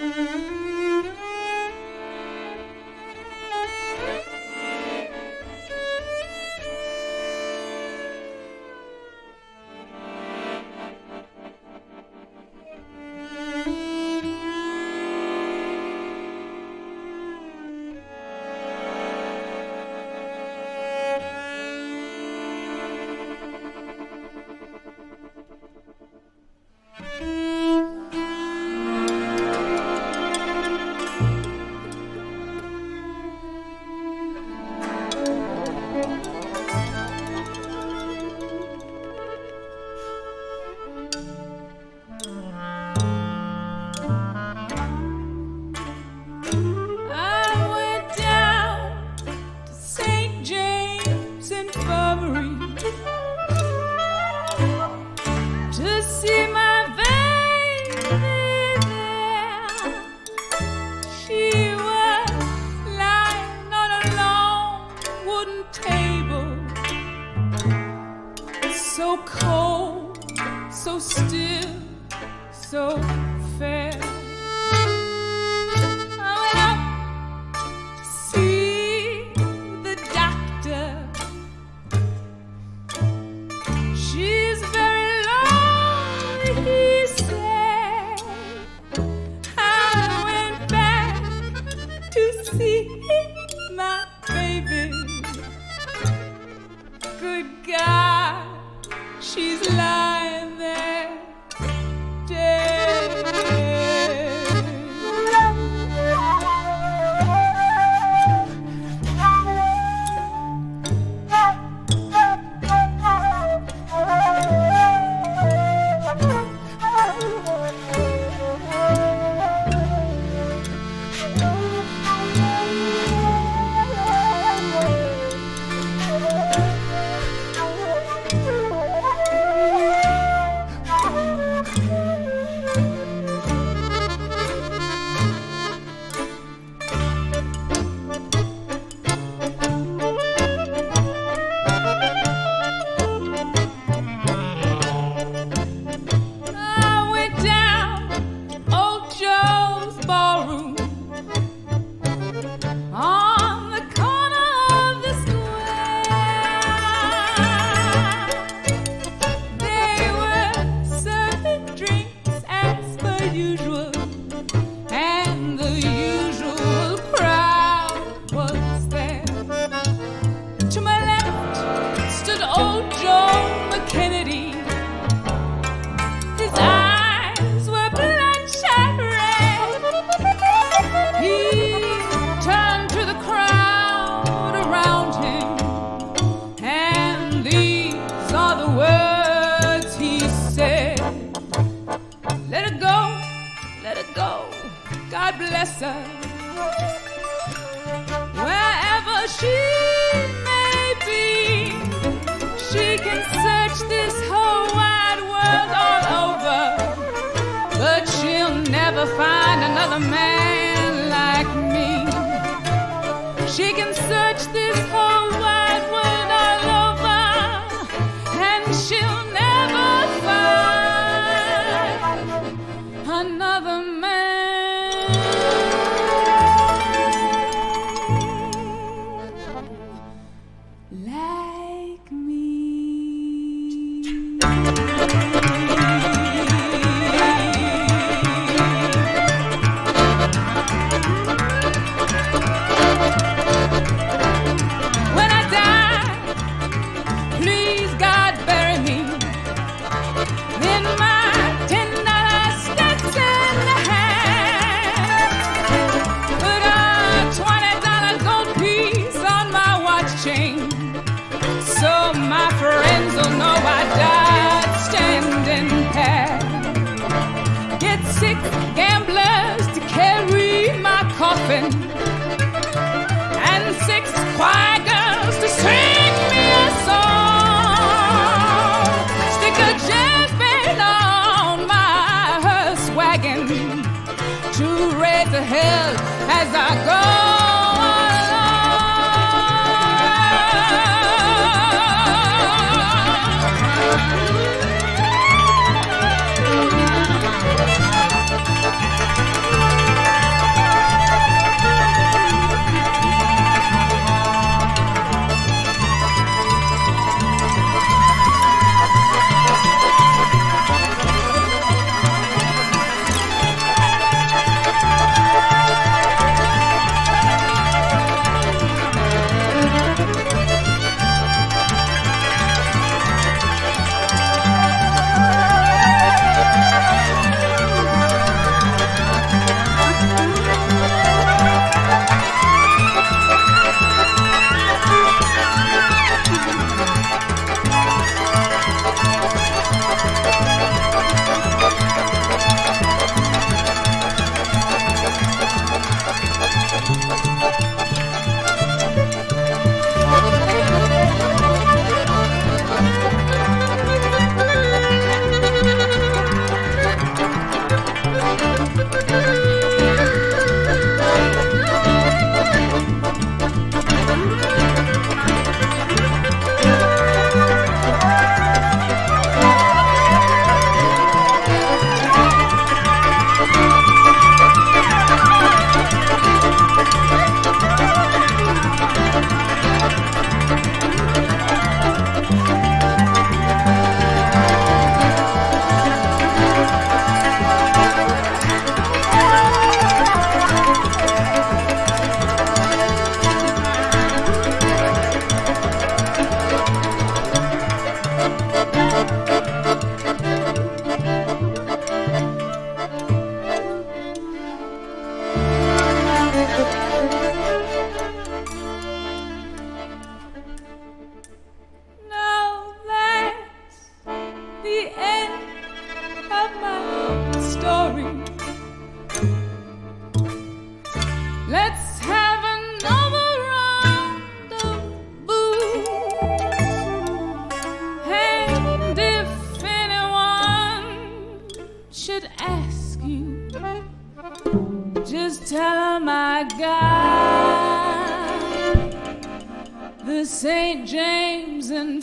Música cold, so still, so fair. I went see the doctor. She's very lonely, he said. I went back to see my baby. Good God she's lying. Mm-hmm. let her go. God bless her. Wherever she may be, she can search this whole wide world all over, but she'll never find another man like me. She can search this whole world. Story. Let's have another round of booze. And if anyone should ask you, just tell tell 'em I got the St. James and